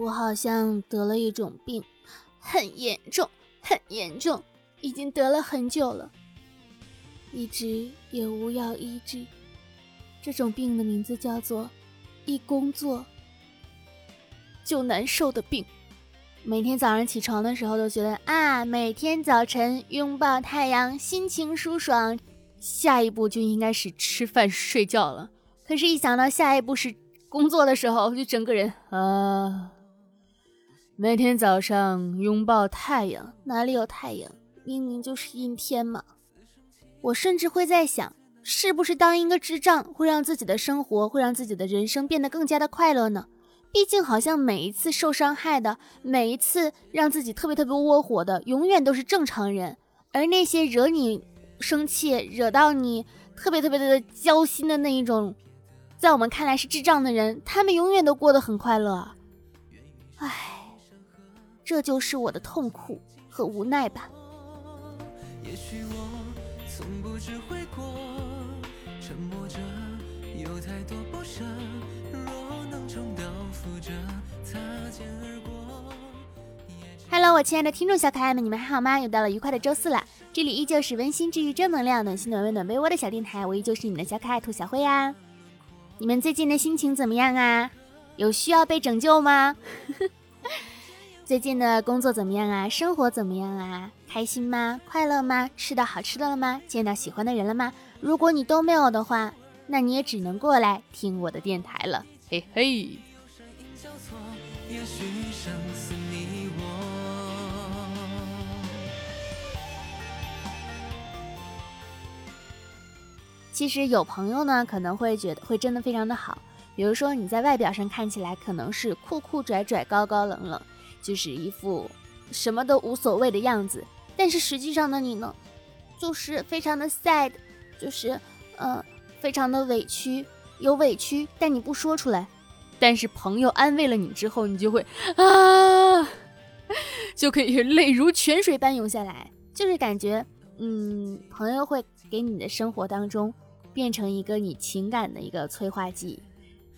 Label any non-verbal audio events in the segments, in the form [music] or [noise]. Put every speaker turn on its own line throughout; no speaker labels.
我好像得了一种病，很严重，很严重，已经得了很久了，一直也无药医治。这种病的名字叫做“一工作就难受的病”。每天早上起床的时候都觉得啊，每天早晨拥抱太阳，心情舒爽。下一步就应该是吃饭睡觉了。可是，一想到下一步是工作的时候，就整个人啊。每天早上拥抱太阳，哪里有太阳？明明就是阴天嘛。我甚至会在想，是不是当一个智障会让自己的生活，会让自己的人生变得更加的快乐呢？毕竟，好像每一次受伤害的，每一次让自己特别特别窝火的，永远都是正常人。而那些惹你生气、惹到你特别特别的焦心的那一种，在我们看来是智障的人，他们永远都过得很快乐。唉，这就是我的痛苦和无奈吧。也许我从不知悔过，沉默着，有太多不舍。Hello，我亲爱的听众小可爱们，你们还好吗？又到了愉快的周四了，这里依旧是温馨治愈、正能量、暖心暖胃暖被窝的小电台，我依旧是你们的小可爱兔小灰呀。你们最近的心情怎么样啊？有需要被拯救吗？[laughs] 最近的工作怎么样啊？生活怎么样啊？开心吗？快乐吗？吃到好吃的了吗？见到喜欢的人了吗？如果你都没有的话，那你也只能过来听我的电台了。嘿嘿。其实有朋友呢，可能会觉得会真的非常的好。比如说你在外表上看起来可能是酷酷拽拽、高高冷冷，就是一副什么都无所谓的样子，但是实际上的你呢，就是非常的 sad，就是呃，非常的委屈。有委屈，但你不说出来。但是朋友安慰了你之后，你就会啊，[laughs] 就可以泪如泉水般涌下来。就是感觉，嗯，朋友会给你的生活当中变成一个你情感的一个催化剂。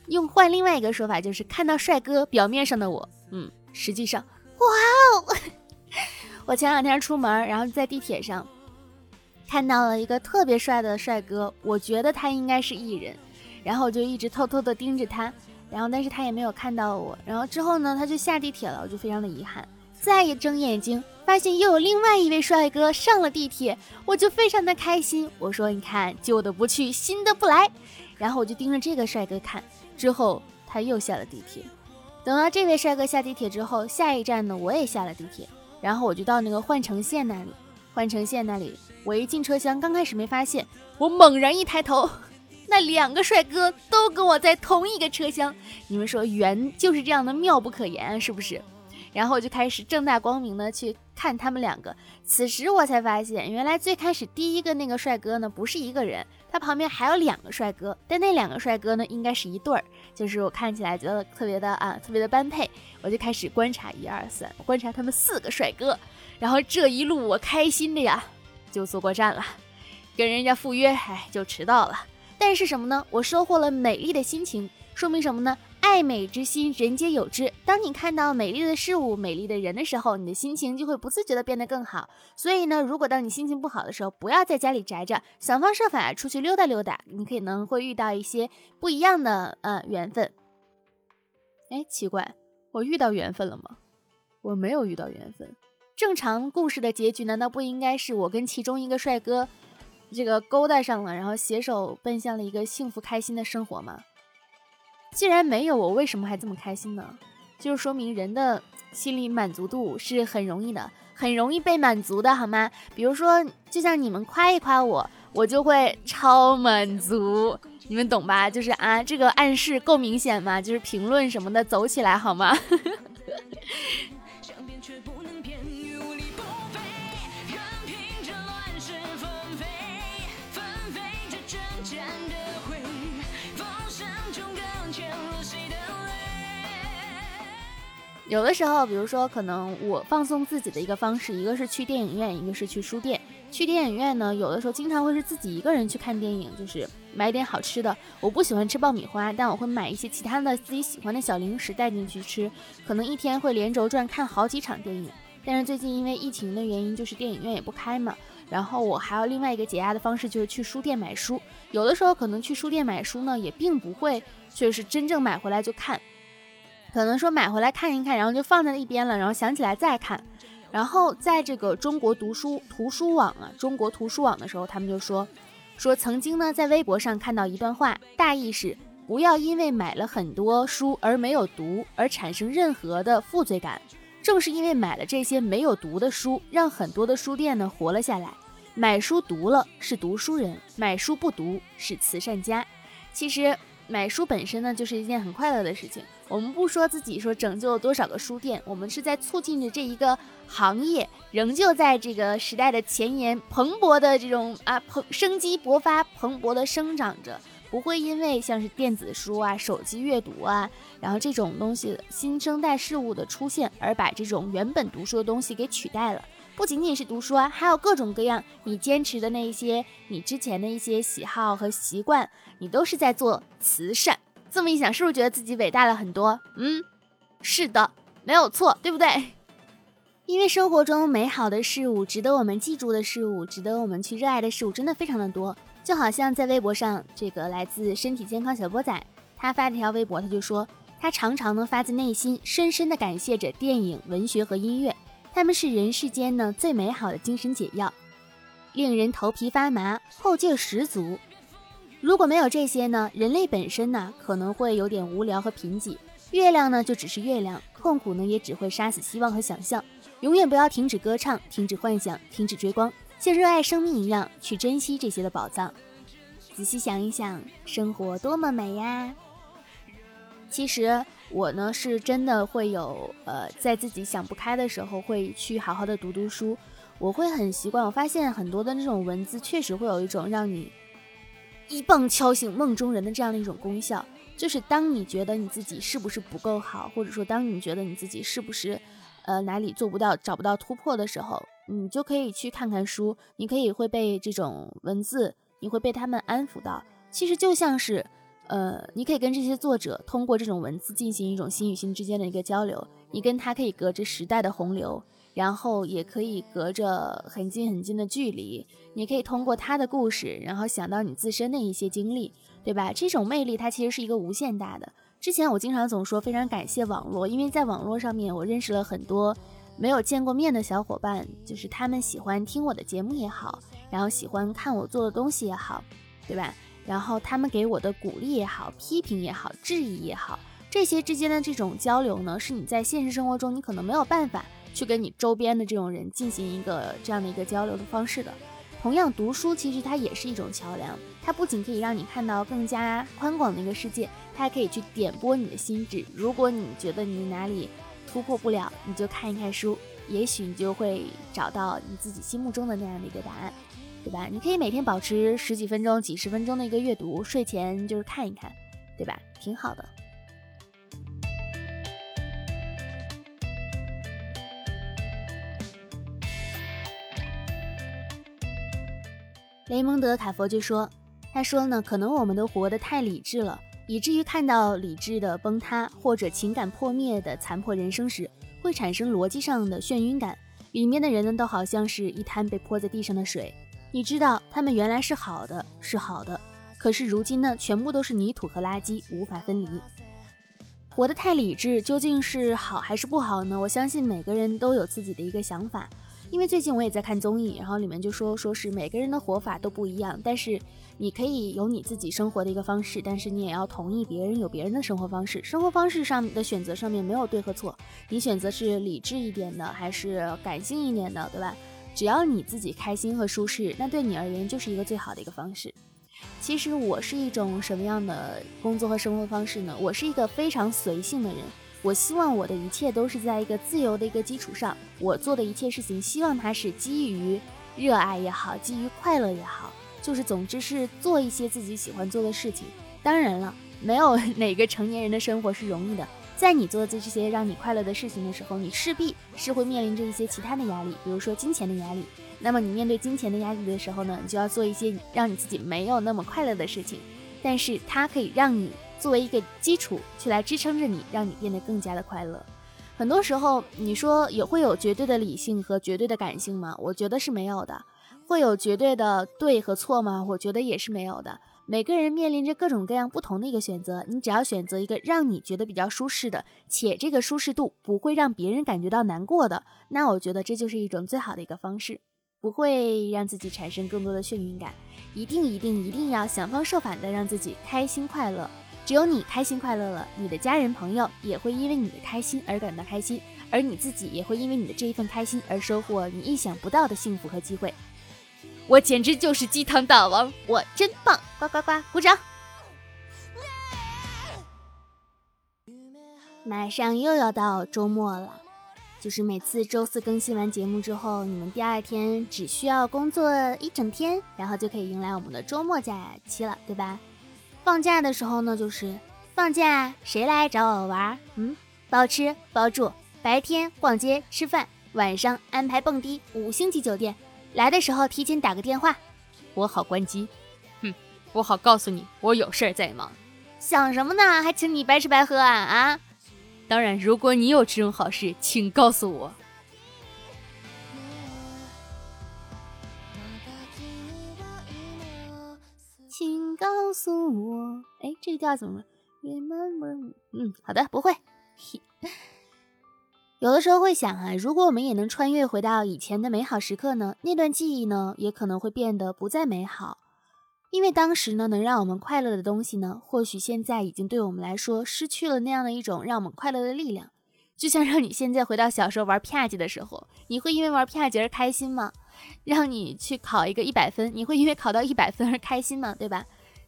用换另外一个说法，就是看到帅哥表面上的我，嗯，实际上，哇哦！[laughs] 我前两天出门，然后在地铁上看到了一个特别帅的帅哥，我觉得他应该是艺人。然后我就一直偷偷的盯着他，然后但是他也没有看到我。然后之后呢，他就下地铁了，我就非常的遗憾。再一睁眼睛，发现又有另外一位帅哥上了地铁，我就非常的开心。我说：“你看，旧的不去，新的不来。”然后我就盯着这个帅哥看。之后他又下了地铁。等到这位帅哥下地铁之后，下一站呢，我也下了地铁。然后我就到那个换乘线那里，换乘线那里，我一进车厢，刚开始没发现，我猛然一抬头。[laughs] 那两个帅哥都跟我在同一个车厢，你们说缘就是这样的妙不可言，是不是？然后我就开始正大光明的去看他们两个。此时我才发现，原来最开始第一个那个帅哥呢，不是一个人，他旁边还有两个帅哥。但那两个帅哥呢，应该是一对儿，就是我看起来觉得特别的啊，特别的般配。我就开始观察一二三，观察他们四个帅哥。然后这一路我开心的呀，就坐过站了，跟人家赴约，哎，就迟到了。但是什么呢？我收获了美丽的心情，说明什么呢？爱美之心，人皆有之。当你看到美丽的事物、美丽的人的时候，你的心情就会不自觉的变得更好。所以呢，如果当你心情不好的时候，不要在家里宅着，想方设法出去溜达溜达，你可能会遇到一些不一样的呃缘分。哎，奇怪，我遇到缘分了吗？我没有遇到缘分。正常故事的结局难道不应该是我跟其中一个帅哥？这个勾搭上了，然后携手奔向了一个幸福开心的生活吗？既然没有，我为什么还这么开心呢？就是说明人的心理满足度是很容易的，很容易被满足的，好吗？比如说，就像你们夸一夸我，我就会超满足，你们懂吧？就是啊，这个暗示够明显吗？就是评论什么的，走起来好吗？有的时候，比如说，可能我放松自己的一个方式，一个是去电影院，一个是去书店。去电影院呢，有的时候经常会是自己一个人去看电影，就是买点好吃的。我不喜欢吃爆米花，但我会买一些其他的自己喜欢的小零食带进去吃。可能一天会连轴转看好几场电影。但是最近因为疫情的原因，就是电影院也不开嘛。然后我还有另外一个解压的方式，就是去书店买书。有的时候可能去书店买书呢，也并不会就是真正买回来就看，可能说买回来看一看，然后就放在一边了，然后想起来再看。然后在这个中国读书图书网啊，中国图书网的时候，他们就说，说曾经呢在微博上看到一段话，大意是不要因为买了很多书而没有读而产生任何的负罪感。正是因为买了这些没有读的书，让很多的书店呢活了下来。买书读了是读书人，买书不读是慈善家。其实买书本身呢就是一件很快乐的事情。我们不说自己说拯救了多少个书店，我们是在促进着这一个行业仍旧在这个时代的前沿蓬勃的这种啊蓬生机勃发，蓬勃的生长着，不会因为像是电子书啊、手机阅读啊，然后这种东西新生代事物的出现而把这种原本读书的东西给取代了。不仅仅是读书啊，还有各种各样你坚持的那一些你之前的一些喜好和习惯，你都是在做慈善。这么一想，是不是觉得自己伟大了很多？嗯，是的，没有错，对不对？因为生活中美好的事物、值得我们记住的事物、值得我们去热爱的事物，真的非常的多。就好像在微博上，这个来自身体健康小波仔，他发了条微博，他就说，他常常呢发自内心、深深的感谢着电影、文学和音乐，他们是人世间呢最美好的精神解药，令人头皮发麻，后劲十足。如果没有这些呢？人类本身呢可能会有点无聊和贫瘠。月亮呢就只是月亮，痛苦呢也只会杀死希望和想象。永远不要停止歌唱，停止幻想，停止追光，像热爱生命一样去珍惜这些的宝藏。仔细想一想，生活多么美呀！其实我呢是真的会有呃，在自己想不开的时候，会去好好的读读书。我会很习惯，我发现很多的那种文字确实会有一种让你。一棒敲醒梦中人的这样的一种功效，就是当你觉得你自己是不是不够好，或者说当你觉得你自己是不是，呃哪里做不到、找不到突破的时候，你就可以去看看书，你可以会被这种文字，你会被他们安抚到。其实就像是，呃，你可以跟这些作者通过这种文字进行一种心与心之间的一个交流，你跟他可以隔着时代的洪流。然后也可以隔着很近很近的距离，你可以通过他的故事，然后想到你自身的一些经历，对吧？这种魅力它其实是一个无限大的。之前我经常总说非常感谢网络，因为在网络上面我认识了很多没有见过面的小伙伴，就是他们喜欢听我的节目也好，然后喜欢看我做的东西也好，对吧？然后他们给我的鼓励也好、批评也好、质疑也好，这些之间的这种交流呢，是你在现实生活中你可能没有办法。去跟你周边的这种人进行一个这样的一个交流的方式的。同样，读书其实它也是一种桥梁，它不仅可以让你看到更加宽广的一个世界，它还可以去点拨你的心智。如果你觉得你哪里突破不了，你就看一看书，也许你就会找到你自己心目中的那样的一个答案，对吧？你可以每天保持十几分钟、几十分钟的一个阅读，睡前就是看一看，对吧？挺好的。雷蒙德·卡佛就说：“他说呢，可能我们都活得太理智了，以至于看到理智的崩塌或者情感破灭的残破人生时，会产生逻辑上的眩晕感。里面的人呢，都好像是一滩被泼在地上的水。你知道，他们原来是好的，是好的，可是如今呢，全部都是泥土和垃圾，无法分离。活得太理智究竟是好还是不好呢？我相信每个人都有自己的一个想法。”因为最近我也在看综艺，然后里面就说说是每个人的活法都不一样，但是你可以有你自己生活的一个方式，但是你也要同意别人有别人的生活方式。生活方式上的选择上面没有对和错，你选择是理智一点的还是感性一点的，对吧？只要你自己开心和舒适，那对你而言就是一个最好的一个方式。其实我是一种什么样的工作和生活方式呢？我是一个非常随性的人。我希望我的一切都是在一个自由的一个基础上，我做的一切事情，希望它是基于热爱也好，基于快乐也好，就是总之是做一些自己喜欢做的事情。当然了，没有 [laughs] 哪个成年人的生活是容易的，在你做这这些让你快乐的事情的时候，你势必是会面临着一些其他的压力，比如说金钱的压力。那么你面对金钱的压力的时候呢，你就要做一些让你自己没有那么快乐的事情，但是它可以让你作为一个基础去来支撑着你，让你变得更加的快乐。很多时候，你说也会有绝对的理性和绝对的感性吗？我觉得是没有的。会有绝对的对和错吗？我觉得也是没有的。每个人面临着各种各样不同的一个选择，你只要选择一个让你觉得比较舒适的，且这个舒适度不会让别人感觉到难过的，那我觉得这就是一种最好的一个方式，不会让自己产生更多的眩晕感。一定一定一定要想方设法的让自己开心快乐。只有你开心快乐了，你的家人朋友也会因为你的开心而感到开心，而你自己也会因为你的这一份开心而收获你意想不到的幸福和机会。我简直就是鸡汤大王，我真棒！呱呱呱，鼓掌！马上又要到周末了，就是每次周四更新完节目之后，你们第二天只需要工作一整天，然后就可以迎来我们的周末假期了，对吧？放假的时候呢，就是放假，谁来找我玩？嗯，包吃包住，白天逛街吃饭，晚上安排蹦迪五星级酒店。来的时候提前打个电话，我好关机。哼，我好告诉你，我有事儿在忙。想什么呢？还请你白吃白喝啊啊！当然，如果你有这种好事，请告诉我。告诉我，哎，这个调怎么？Remember，嗯，好的，不会。[laughs] 有的时候会想啊，如果我们也能穿越回到以前的美好时刻呢？那段记忆呢，也可能会变得不再美好，因为当时呢，能让我们快乐的东西呢，或许现在已经对我们来说失去了那样的一种让我们快乐的力量。就像让你现在回到小时候玩啪叽的时候，你会因为玩啪叽而开心吗？让你去考一个一百分，你会因为考到一百分而开心吗？对吧？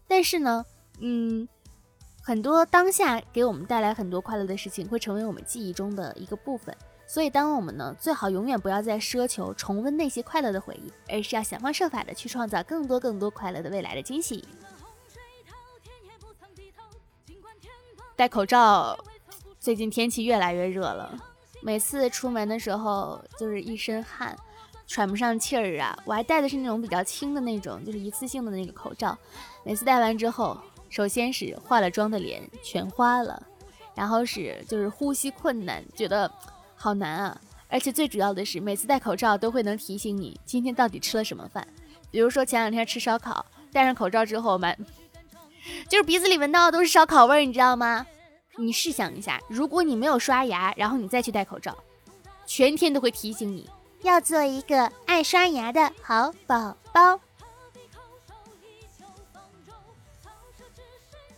但是呢，嗯。很多当下给我们带来很多快乐的事情，会成为我们记忆中的一个部分。所以，当我们呢，最好永远不要再奢求重温那些快乐的回忆，而是要想方设法的去创造更多更多快乐的未来的惊喜。戴口罩，最近天气越来越热了，每次出门的时候就是一身汗，喘不上气儿啊。我还戴的是那种比较轻的那种，就是一次性的那个口罩，每次戴完之后。首先是化了妆的脸全花了，然后是就是呼吸困难，觉得好难啊！而且最主要的是，每次戴口罩都会能提醒你今天到底吃了什么饭。比如说前两天吃烧烤，戴上口罩之后，满 [laughs] 就是鼻子里闻到的都是烧烤味儿，你知道吗？你试想一下，如果你没有刷牙，然后你再去戴口罩，全天都会提醒你要做一个爱刷牙的好宝宝。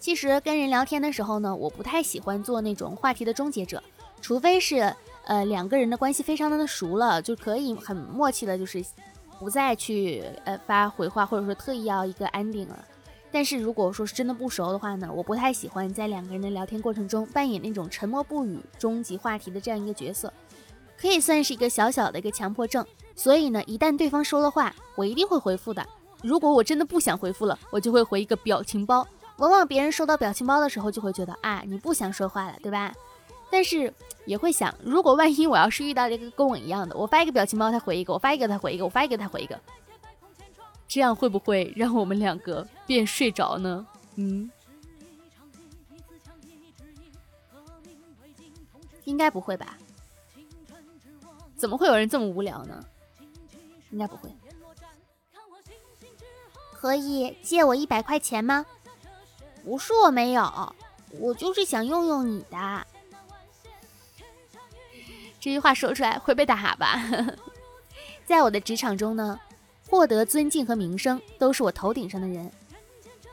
其实跟人聊天的时候呢，我不太喜欢做那种话题的终结者，除非是呃两个人的关系非常的熟了，就可以很默契的，就是不再去呃发回话，或者说特意要一个 ending 了。但是如果说是真的不熟的话呢，我不太喜欢在两个人的聊天过程中扮演那种沉默不语、终极话题的这样一个角色，可以算是一个小小的一个强迫症。所以呢，一旦对方说了话，我一定会回复的。如果我真的不想回复了，我就会回一个表情包。往往别人收到表情包的时候，就会觉得啊，你不想说话了，对吧？但是也会想，如果万一我要是遇到一个跟我一样的，我发一个表情包，他回一个；我发一个，他回一个；我发一个，他回一个，这样会不会让我们两个变睡着呢？嗯，应该不会吧？怎么会有人这么无聊呢？应该不会。可以借我一百块钱吗？不是我没有，我就是想用用你的。这句话说出来会被打吧？[laughs] 在我的职场中呢，获得尊敬和名声都是我头顶上的人。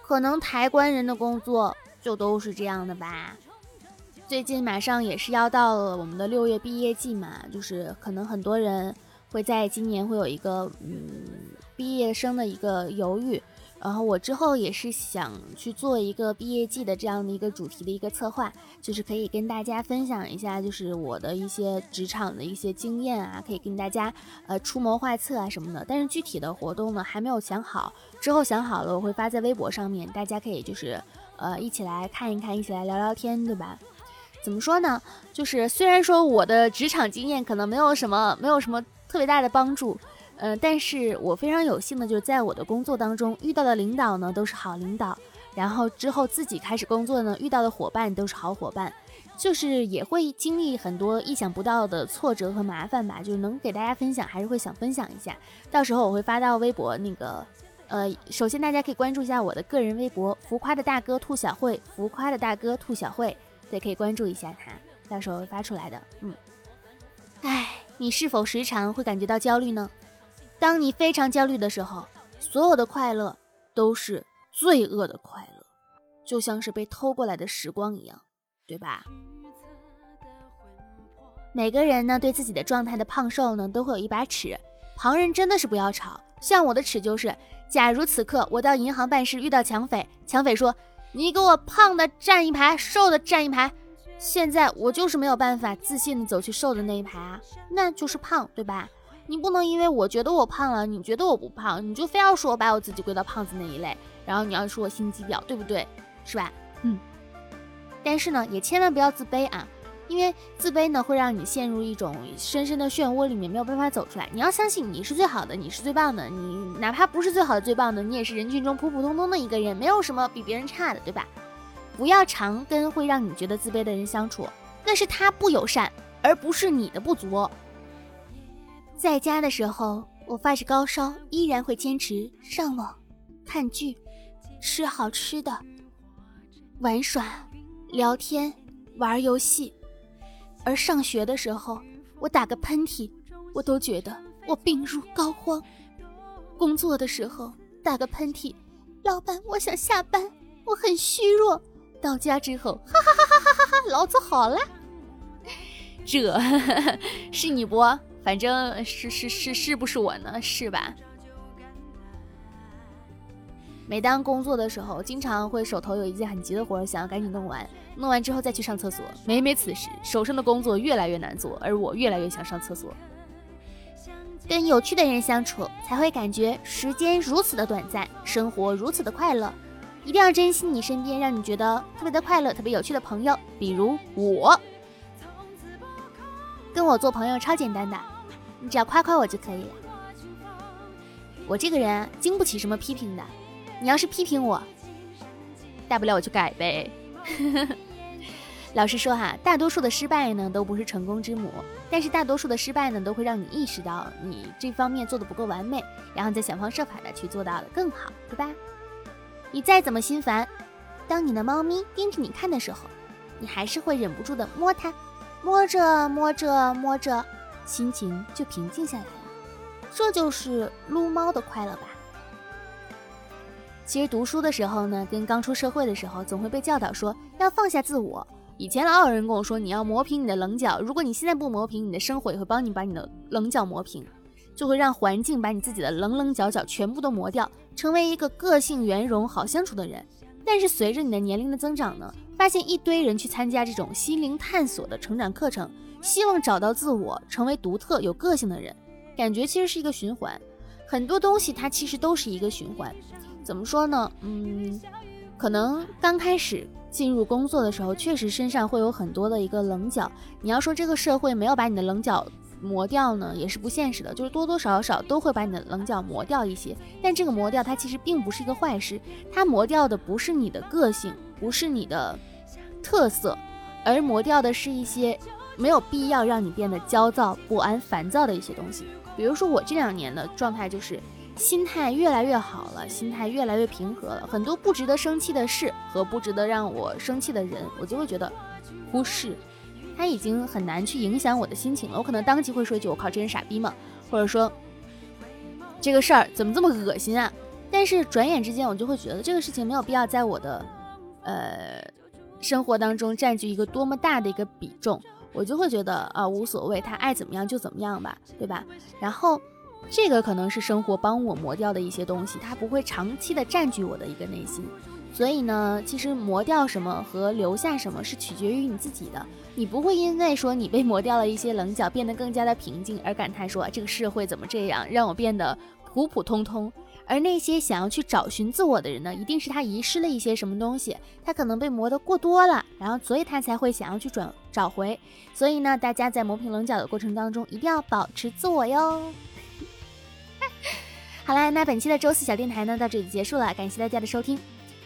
可能抬棺人的工作就都是这样的吧。最近马上也是要到了我们的六月毕业季嘛，就是可能很多人会在今年会有一个嗯毕业生的一个犹豫。然后我之后也是想去做一个毕业季的这样的一个主题的一个策划，就是可以跟大家分享一下，就是我的一些职场的一些经验啊，可以跟大家呃出谋划策啊什么的。但是具体的活动呢还没有想好，之后想好了我会发在微博上面，大家可以就是呃一起来看一看，一起来聊聊天，对吧？怎么说呢？就是虽然说我的职场经验可能没有什么没有什么特别大的帮助。呃，但是我非常有幸的就是在我的工作当中遇到的领导呢都是好领导，然后之后自己开始工作呢遇到的伙伴都是好伙伴，就是也会经历很多意想不到的挫折和麻烦吧，就是能给大家分享还是会想分享一下，到时候我会发到微博那个，呃，首先大家可以关注一下我的个人微博浮夸的大哥兔小慧，浮夸的大哥兔小慧，对，可以关注一下他，到时候会发出来的，嗯，哎，你是否时常会感觉到焦虑呢？当你非常焦虑的时候，所有的快乐都是罪恶的快乐，就像是被偷过来的时光一样，对吧？每个人呢，对自己的状态的胖瘦呢，都会有一把尺。旁人真的是不要吵，像我的尺就是：假如此刻我到银行办事遇到抢匪，抢匪说你给我胖的站一排，瘦的站一排，现在我就是没有办法自信的走去瘦的那一排啊，那就是胖，对吧？你不能因为我觉得我胖了，你觉得我不胖，你就非要说我把我自己归到胖子那一类，然后你要说我心机婊，对不对？是吧？嗯。但是呢，也千万不要自卑啊，因为自卑呢会让你陷入一种深深的漩涡里面，没有办法走出来。你要相信你是最好的，你是最棒的，你哪怕不是最好的、最棒的，你也是人群中普普通通的一个人，没有什么比别人差的，对吧？不要常跟会让你觉得自卑的人相处，那是他不友善，而不是你的不足。在家的时候，我发着高烧，依然会坚持上网、看剧、吃好吃的、玩耍、聊天、玩游戏。而上学的时候，我打个喷嚏，我都觉得我病入膏肓。工作的时候打个喷嚏，老板，我想下班，我很虚弱。到家之后，哈哈哈哈哈哈，老子好了。[laughs] 这 [laughs] 是你不？反正是是是是不是我呢？是吧？每当工作的时候，经常会手头有一件很急的活，想要赶紧弄完，弄完之后再去上厕所。每每此时，手上的工作越来越难做，而我越来越想上厕所。跟有趣的人相处，才会感觉时间如此的短暂，生活如此的快乐。一定要珍惜你身边让你觉得特别的快乐、特别有趣的朋友，比如我。跟我做朋友超简单的。你只要夸夸我就可以了。我这个人经不起什么批评的。你要是批评我，大不了我就改呗。[laughs] 老实说哈，大多数的失败呢都不是成功之母，但是大多数的失败呢都会让你意识到你这方面做的不够完美，然后再想方设法的去做到的更好，对吧？你再怎么心烦，当你的猫咪盯着你看的时候，你还是会忍不住的摸它，摸着摸着摸着。心情就平静下来了，这就是撸猫的快乐吧。其实读书的时候呢，跟刚出社会的时候，总会被教导说要放下自我。以前老有人跟我说，你要磨平你的棱角，如果你现在不磨平，你的生活也会帮你把你的棱角磨平，就会让环境把你自己的棱棱角角全部都磨掉，成为一个个性圆融、好相处的人。但是随着你的年龄的增长呢，发现一堆人去参加这种心灵探索的成长课程。希望找到自我，成为独特有个性的人，感觉其实是一个循环。很多东西它其实都是一个循环。怎么说呢？嗯，可能刚开始进入工作的时候，确实身上会有很多的一个棱角。你要说这个社会没有把你的棱角磨掉呢，也是不现实的。就是多多少少都会把你的棱角磨掉一些。但这个磨掉它其实并不是一个坏事，它磨掉的不是你的个性，不是你的特色，而磨掉的是一些。没有必要让你变得焦躁不安、烦躁的一些东西，比如说我这两年的状态就是心态越来越好了，心态越来越平和了。很多不值得生气的事和不值得让我生气的人，我就会觉得忽视，他已经很难去影响我的心情了。我可能当即会说一句“我靠，这人傻逼吗？”或者说这个事儿怎么这么恶心啊？但是转眼之间，我就会觉得这个事情没有必要在我的呃生活当中占据一个多么大的一个比重。我就会觉得啊，无所谓，他爱怎么样就怎么样吧，对吧？然后，这个可能是生活帮我磨掉的一些东西，它不会长期的占据我的一个内心。所以呢，其实磨掉什么和留下什么是取决于你自己的。你不会因为说你被磨掉了一些棱角，变得更加的平静而感叹说这个社会怎么这样，让我变得普普通通。而那些想要去找寻自我的人呢，一定是他遗失了一些什么东西，他可能被磨得过多了，然后所以他才会想要去转找回。所以呢，大家在磨平棱角的过程当中，一定要保持自我哟。[laughs] 好啦，那本期的周四小电台呢到这里结束了，感谢大家的收听。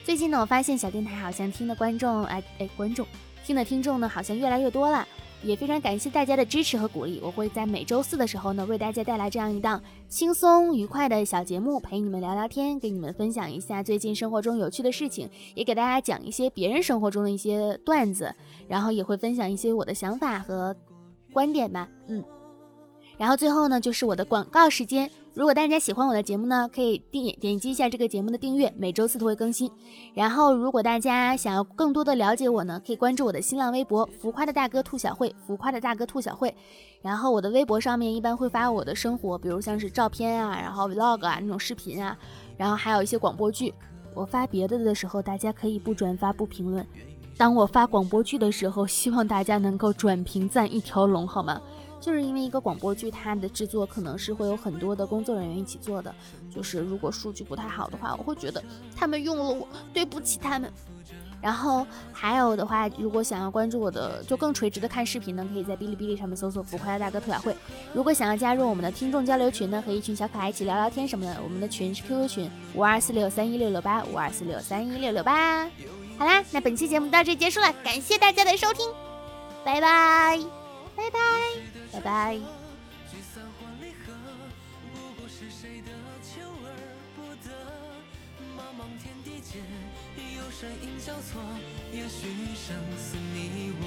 最近呢，我发现小电台好像听的观众，哎哎，观众听的听众呢好像越来越多了。也非常感谢大家的支持和鼓励，我会在每周四的时候呢，为大家带来这样一档轻松愉快的小节目，陪你们聊聊天，给你们分享一下最近生活中有趣的事情，也给大家讲一些别人生活中的一些段子，然后也会分享一些我的想法和观点吧，嗯。然后最后呢，就是我的广告时间。如果大家喜欢我的节目呢，可以点点击一下这个节目的订阅，每周四都会更新。然后，如果大家想要更多的了解我呢，可以关注我的新浪微博“浮夸的大哥兔小慧”，浮夸的大哥兔小慧。然后，我的微博上面一般会发我的生活，比如像是照片啊，然后 vlog 啊那种视频啊，然后还有一些广播剧。我发别的的时候，大家可以不转发不评论。当我发广播剧的时候，希望大家能够转评赞一条龙，好吗？就是因为一个广播剧，它的制作可能是会有很多的工作人员一起做的。就是如果数据不太好的话，我会觉得他们用了我，对不起他们。然后还有的话，如果想要关注我的，就更垂直的看视频呢，可以在哔哩哔哩上面搜索“浮夸的大哥兔小慧”。如果想要加入我们的听众交流群呢，和一群小可爱一起聊聊天什么的，我们的群是 QQ 群五二四六三一六六八五二四六三一六六八。好啦，那本期节目到这结束了，感谢大家的收听，拜拜，拜拜。拜拜。聚散或离合，不过是谁的求而不得。茫茫天地间，有身影交错，也许生死你我。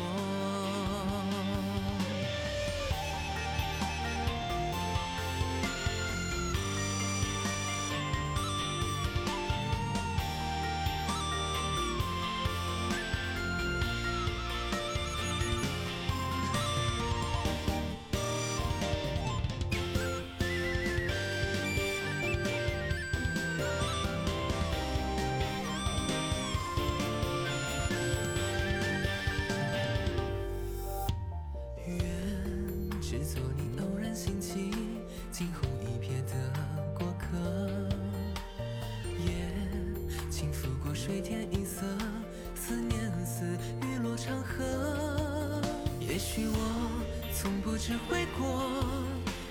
只会过，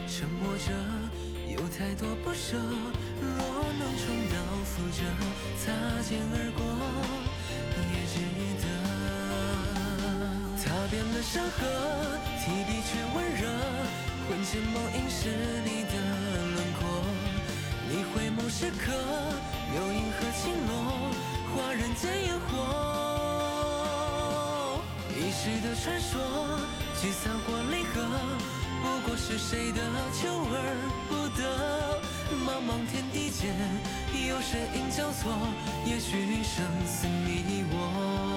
沉默着，有太多不舍。若能重蹈覆辙，擦肩而过，也值得。踏遍了山河，提笔却温热，魂牵梦萦是你的轮廓。你回眸时刻，有银河倾落，化人间烟火。一世的传说。聚散或离合，不过是谁的求而不得。茫茫天地间，有身影交错，也许生死你我。